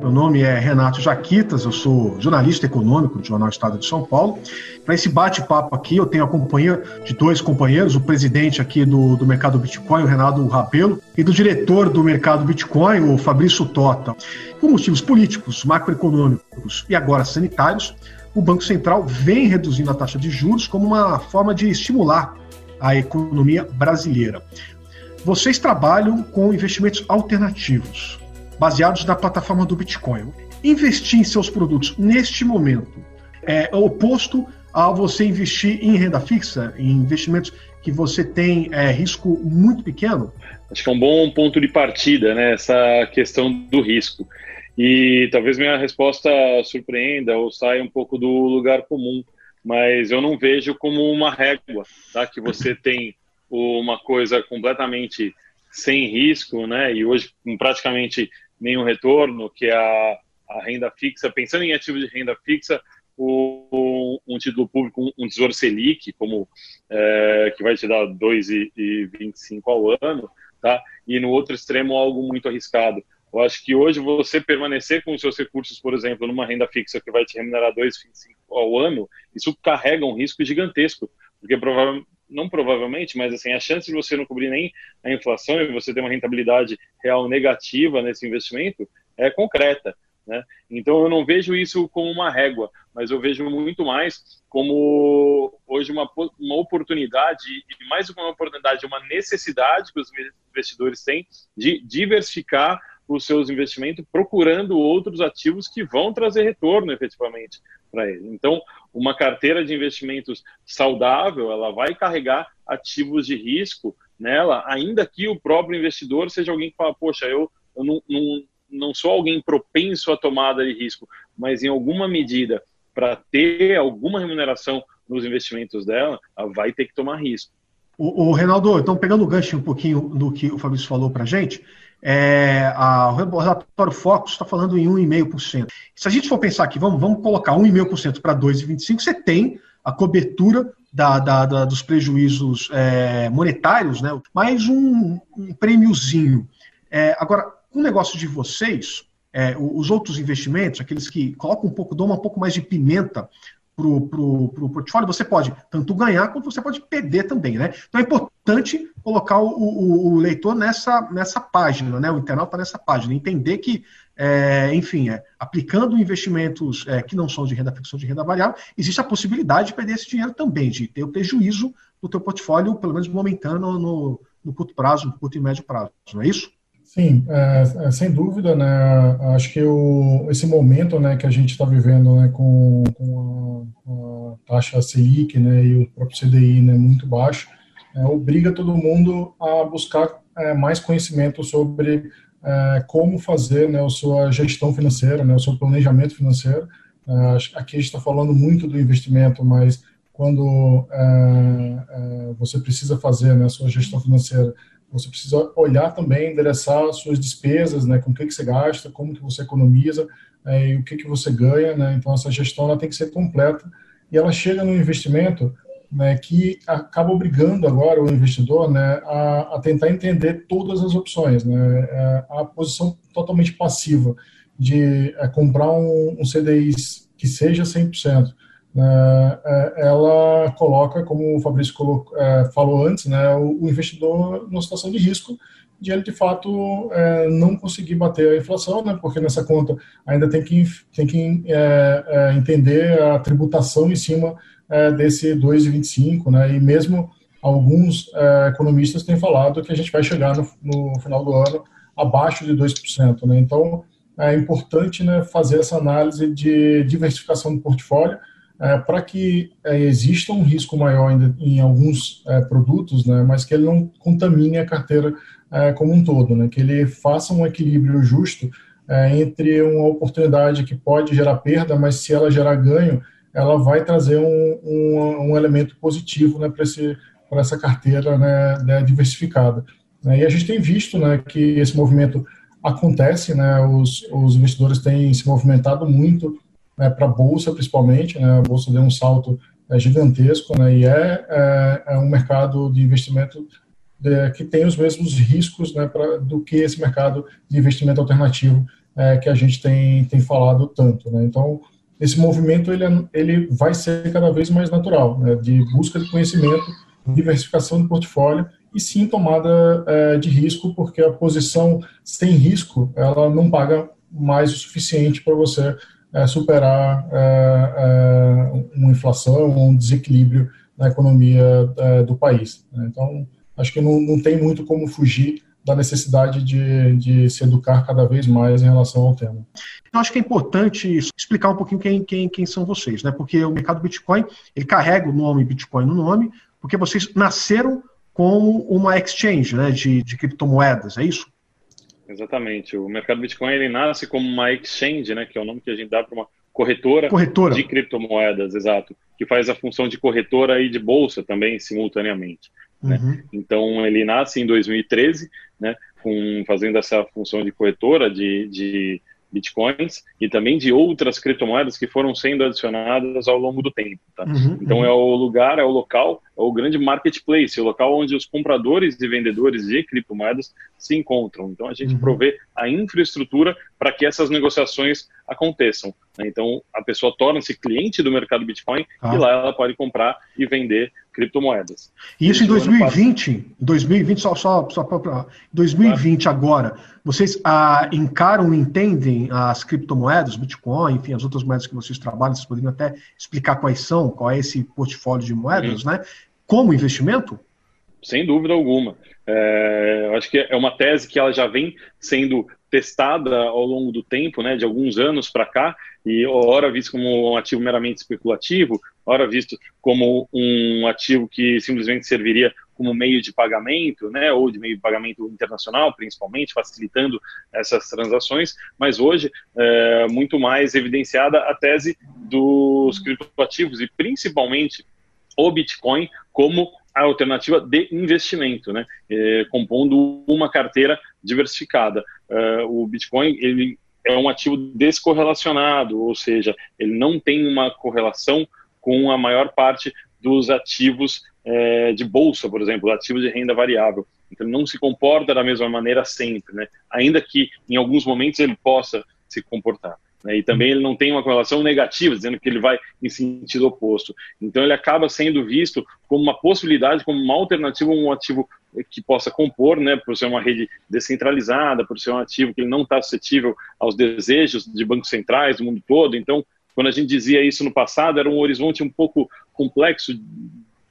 Meu nome é Renato Jaquitas, eu sou jornalista econômico do Jornal Estado de São Paulo. Para esse bate-papo aqui, eu tenho a companhia de dois companheiros, o presidente aqui do, do mercado Bitcoin, o Renato Rabelo, e do diretor do mercado Bitcoin, o Fabrício Tota. Por motivos políticos, macroeconômicos e agora sanitários, o Banco Central vem reduzindo a taxa de juros como uma forma de estimular a economia brasileira. Vocês trabalham com investimentos alternativos, baseados na plataforma do Bitcoin. Investir em seus produtos neste momento é oposto a você investir em renda fixa, em investimentos que você tem é, risco muito pequeno? Acho que é um bom ponto de partida, né? Essa questão do risco. E talvez minha resposta surpreenda ou saia um pouco do lugar comum, mas eu não vejo como uma régua, tá? Que você tem uma coisa completamente sem risco, né? E hoje com praticamente nenhum retorno, que é a, a renda fixa. Pensando em ativos de renda fixa, o, um título público, um tesouro Selic, como é, que vai te dar 2,25 ao ano, tá? E no outro extremo algo muito arriscado, eu acho que hoje você permanecer com os seus recursos, por exemplo, numa renda fixa que vai te remunerar 2,25 ao ano, isso carrega um risco gigantesco, porque provavelmente não provavelmente, mas assim, a chance de você não cobrir nem a inflação e você ter uma rentabilidade real negativa nesse investimento é concreta. Né? Então eu não vejo isso como uma régua, mas eu vejo muito mais como hoje uma, uma oportunidade, e mais do que uma oportunidade, uma necessidade que os investidores têm de diversificar os seus investimentos procurando outros ativos que vão trazer retorno efetivamente para ele. Então, uma carteira de investimentos saudável, ela vai carregar ativos de risco nela, ainda que o próprio investidor seja alguém que fala, poxa, eu, eu não, não, não sou alguém propenso à tomada de risco, mas em alguma medida, para ter alguma remuneração nos investimentos dela, ela vai ter que tomar risco. O, o Reinaldo, então pegando o gancho um pouquinho do que o Fabrício falou para gente, é, a, o relatório Focus está falando em 1,5%. Se a gente for pensar aqui, vamos, vamos colocar 1,5% para 2,25%, você tem a cobertura da, da, da, dos prejuízos é, monetários, né? mais um, um prêmiozinho. É, agora, o negócio de vocês, é, os outros investimentos, aqueles que colocam um pouco, dão um pouco mais de pimenta pro, pro portfólio, você pode tanto ganhar quanto você pode perder também, né? Então é importante colocar o, o, o leitor nessa, nessa página, né? O internauta nessa página, entender que, é, enfim, é, aplicando investimentos é, que não são de renda fixa ou de renda variável, existe a possibilidade de perder esse dinheiro também, de ter o prejuízo do teu portfólio, pelo menos momentâneo, no, no curto prazo, no curto e médio prazo, não é isso? Sim, é, é, sem dúvida, né? Acho que o, esse momento, né, que a gente está vivendo, né, com, com a, a, taxa Selic, né, e o próprio CDI, né, muito baixo, é, obriga todo mundo a buscar é, mais conhecimento sobre é, como fazer, né, a sua gestão financeira, né, o seu planejamento financeiro. É, aqui a gente está falando muito do investimento, mas quando você precisa fazer, né, a sua gestão financeira você precisa olhar também, endereçar suas despesas, né, com o que, que você gasta, como que você economiza é, e o que, que você ganha, né, então essa gestão ela tem que ser completa. E ela chega no investimento né, que acaba obrigando agora o investidor né, a, a tentar entender todas as opções, né, é, a posição totalmente passiva de é, comprar um, um CDI que seja 100%, né, ela coloca, como o Fabrício colocou, é, falou antes, né, o, investidor numa situação de risco de ele, de fato, é, não conseguir bater a inflação, né, porque nessa conta ainda tem que, tem que é, é, entender a tributação em cima é, desse 2,25, né, e mesmo alguns economistas têm falado que a gente vai chegar no, no final do ano abaixo de 2%. Né, então, é importante né, fazer essa análise de diversificação do portfólio, é, para que é, exista um risco maior ainda em alguns é, produtos, né, mas que ele não contamine a carteira é, como um todo, né, que ele faça um equilíbrio justo é, entre uma oportunidade que pode gerar perda, mas se ela gerar ganho, ela vai trazer um, um, um elemento positivo né, para essa carteira né, né, diversificada. Né. E a gente tem visto né, que esse movimento acontece, né, os, os investidores têm se movimentado muito né, para a Bolsa, principalmente. Né, a Bolsa deu um salto é, gigantesco né, e é, é, é, um mercado de investimento de, que tem os mesmos riscos né, pra, do que esse mercado de investimento alternativo é, que a gente tem, tem falado tanto. Né? Então, esse movimento ele, é, ele vai ser cada vez mais natural, né, de busca de conhecimento, diversificação do portfólio e sim tomada é, de risco, porque a posição sem risco ela não paga mais o suficiente para você é, superar é, é, uma inflação, um desequilíbrio na economia é, do país. Né? Então, acho que não, não tem muito como fugir da necessidade de, de se educar cada vez mais em relação ao tema. Eu acho que é importante explicar um pouquinho quem, quem, quem são vocês, né? Porque o mercado Bitcoin, ele carrega o nome Bitcoin no nome, porque vocês nasceram como uma exchange né, de, de criptomoedas, é isso? Exatamente. O mercado Bitcoin ele nasce como uma exchange, né, que é o nome que a gente dá para uma corretora, corretora de criptomoedas, exato, que faz a função de corretora e de bolsa também simultaneamente. Né? Uhum. Então ele nasce em 2013, né, com, fazendo essa função de corretora de, de bitcoins e também de outras criptomoedas que foram sendo adicionadas ao longo do tempo. Tá? Uhum, então uhum. é o lugar, é o local, o grande marketplace, o local onde os compradores e vendedores de criptomoedas se encontram. Então a gente uhum. provê a infraestrutura para que essas negociações aconteçam. Né? Então a pessoa torna-se cliente do mercado Bitcoin ah. e lá ela pode comprar e vender criptomoedas. E isso em 2020, 2020 só só só para 2020 claro. agora, vocês ah, encaram, entendem as criptomoedas, Bitcoin, enfim, as outras moedas que vocês trabalham, vocês poderiam até explicar quais são, qual é esse portfólio de moedas, né? Como investimento? Sem dúvida alguma. É, acho que é uma tese que ela já vem sendo testada ao longo do tempo, né, de alguns anos para cá, e ora visto como um ativo meramente especulativo, ora visto como um ativo que simplesmente serviria como meio de pagamento, né, ou de meio de pagamento internacional, principalmente, facilitando essas transações, mas hoje é muito mais evidenciada a tese dos criptoativos e principalmente o Bitcoin como a alternativa de investimento, né, é, compondo uma carteira diversificada. Uh, o Bitcoin ele é um ativo descorrelacionado, ou seja, ele não tem uma correlação com a maior parte dos ativos é, de bolsa, por exemplo, ativos de renda variável. Então, não se comporta da mesma maneira sempre, né? ainda que em alguns momentos ele possa se comportar. Né? E também ele não tem uma correlação negativa, dizendo que ele vai em sentido oposto. Então ele acaba sendo visto como uma possibilidade, como uma alternativa, um ativo que possa compor, né, por ser uma rede descentralizada, por ser um ativo que ele não está suscetível aos desejos de bancos centrais do mundo todo. Então, quando a gente dizia isso no passado, era um horizonte um pouco complexo,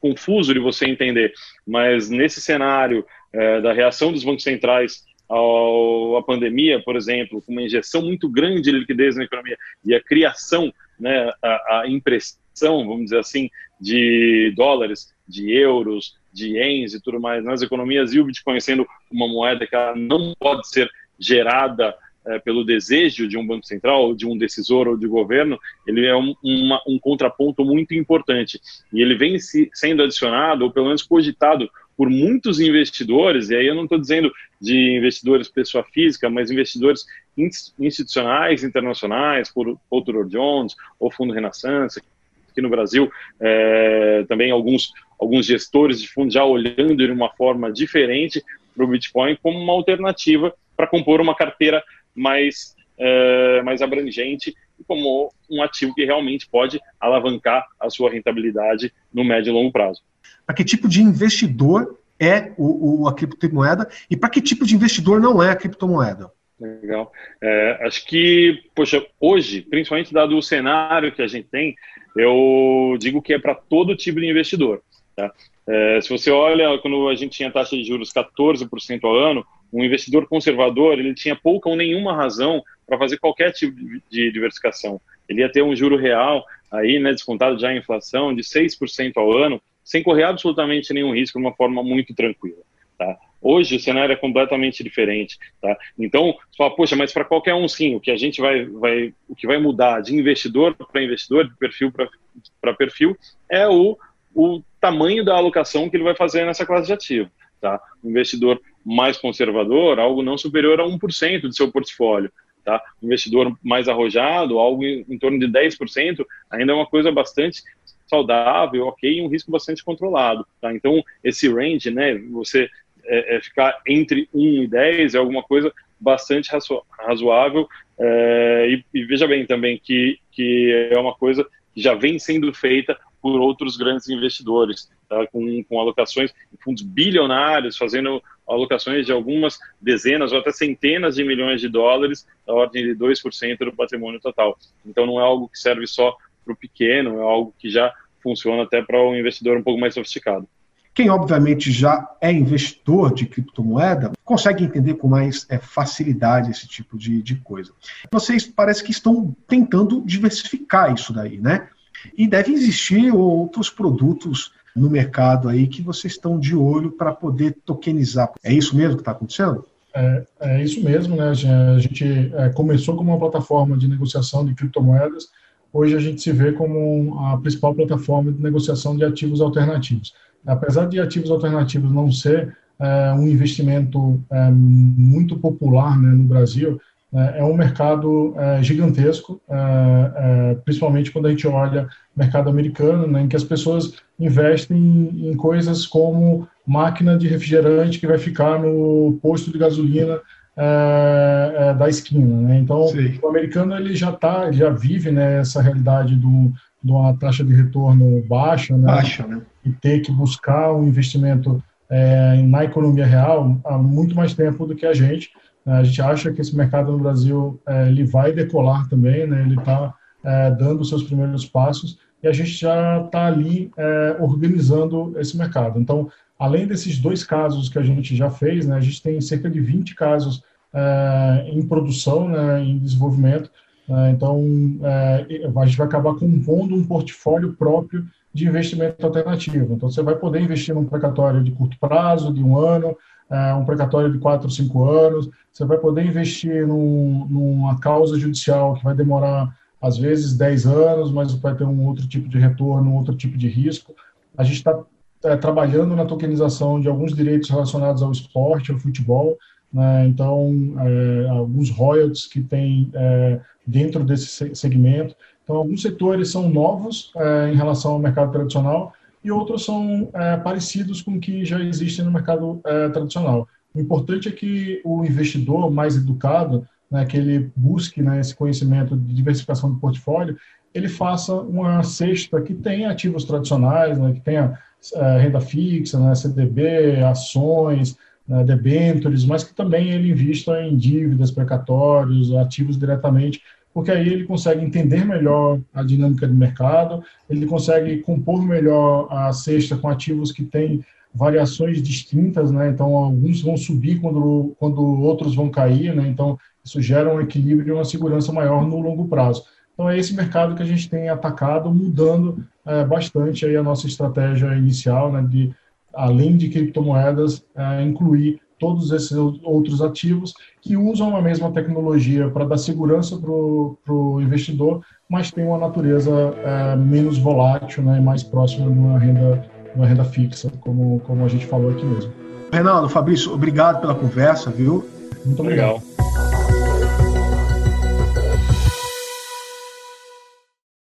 confuso de você entender. Mas nesse cenário é, da reação dos bancos centrais ao, à pandemia, por exemplo, com uma injeção muito grande de liquidez na economia e a criação, né, a, a impressão, vamos dizer assim, de dólares, de euros, de ienes e tudo mais nas economias e o Bitcoin sendo uma moeda que ela não pode ser gerada é, pelo desejo de um banco central, de um decisor ou de governo, ele é um, uma, um contraponto muito importante. E ele vem se, sendo adicionado, ou pelo menos cogitado, por muitos investidores, e aí eu não estou dizendo de investidores pessoa física, mas investidores institucionais, internacionais, por Outdoor Jones ou Fundo Renaissance, aqui no Brasil, é, também alguns, alguns gestores de fundos já olhando de uma forma diferente para o Bitcoin como uma alternativa para compor uma carteira mais, é, mais abrangente e como um ativo que realmente pode alavancar a sua rentabilidade no médio e longo prazo. Para que tipo de investidor é o, o a criptomoeda e para que tipo de investidor não é a criptomoeda? Legal. É, acho que, poxa, hoje, principalmente dado o cenário que a gente tem, eu digo que é para todo tipo de investidor. Tá? É, se você olha, quando a gente tinha taxa de juros 14% ao ano, um investidor conservador ele tinha pouca ou nenhuma razão para fazer qualquer tipo de diversificação. Ele ia ter um juro real, aí, né, descontado já a inflação, de 6% ao ano, sem correr absolutamente nenhum risco, de uma forma muito tranquila. Tá? Hoje o cenário é completamente diferente, tá? Então, você fala, poxa, mas para qualquer um sim, o que a gente vai, vai, o que vai mudar de investidor para investidor, de perfil para perfil, é o, o tamanho da alocação que ele vai fazer nessa classe de ativo, tá? O investidor mais conservador, algo não superior a 1% do seu portfólio, tá? O investidor mais arrojado, algo em torno de 10%, ainda é uma coisa bastante saudável, ok, e um risco bastante controlado, tá? Então, esse range, né, você é, é ficar entre 1 e 10 é alguma coisa bastante razoável. É, e, e, veja bem também que, que é uma coisa que já vem sendo feita por outros grandes investidores, tá? com, com alocações em fundos bilionários, fazendo alocações de algumas dezenas ou até centenas de milhões de dólares, da ordem de 2% do patrimônio total. Então não é algo que serve só para o pequeno, é algo que já funciona até para um investidor um pouco mais sofisticado. Quem, obviamente, já é investidor de criptomoeda, consegue entender com mais é, facilidade esse tipo de, de coisa. Vocês parece que estão tentando diversificar isso daí, né? E deve existir outros produtos no mercado aí que vocês estão de olho para poder tokenizar. É isso mesmo que está acontecendo? É, é, isso mesmo, né? A gente é, começou como uma plataforma de negociação de criptomoedas, hoje a gente se vê como a principal plataforma de negociação de ativos alternativos. Apesar de ativos alternativos não ser é, um investimento é, muito popular né, no Brasil, é, é um mercado é, gigantesco, é, é, principalmente quando a gente olha o mercado americano, né, em que as pessoas investem em, em, coisas como máquina de refrigerante que vai ficar no posto de gasolina da esquina. Né? Então, Sim. o americano ele já tá, já vive né, essa realidade do, de uma taxa de retorno baixa, né? Baixa, né? e ter que buscar um investimento é, na economia real há muito mais tempo do que a gente. A gente acha que esse mercado no Brasil é, ele vai decolar também, né? ele está é, dando seus primeiros passos e a gente já está ali é, organizando esse mercado. Então, além desses dois casos que a gente já fez, né, a gente tem cerca de 20 casos é, em produção, né, em desenvolvimento. Né? então, é, a gente vai acabar compondo um portfólio próprio de investimento alternativo. Então, você vai poder investir num precatório de curto prazo, de um ano, um precatório de quatro, cinco anos. Você vai poder investir num, numa causa judicial que vai demorar, às vezes, 10 anos, mas vai ter um outro tipo de retorno, um outro tipo de risco. A gente está é, trabalhando na tokenização de alguns direitos relacionados ao esporte, ao futebol. Né? Então, é, alguns royalties que tem é, dentro desse segmento. Então, alguns setores são novos é, em relação ao mercado tradicional e outros são é, parecidos com o que já existe no mercado tradicional. O importante é que o investidor mais educado, né, que ele busque né, esse conhecimento de diversificação do portfólio, ele faça uma cesta que tenha ativos tradicionais, né, que tenha é, renda fixa, né, CDB, ações, né, debêntures, mas que também ele invista em dívidas, precatórios, ativos diretamente, porque aí ele consegue entender melhor a dinâmica do mercado, ele consegue compor melhor a cesta com ativos que têm variações distintas, né? Então, alguns vão subir quando, quando outros vão cair, né? Então, isso gera um equilíbrio e uma segurança maior no longo prazo. Então, é esse mercado que a gente tem atacado, mudando é, bastante aí a nossa estratégia inicial, né? De, além de criptomoedas, é, incluir todos esses outros ativos que usam a mesma tecnologia para dar segurança para o investidor, mas tem uma natureza é, menos volátil né, mais próxima de uma renda, uma renda fixa, como, como a gente falou aqui mesmo. Renato, Fabrício, obrigado pela conversa, viu? Muito obrigado. Legal.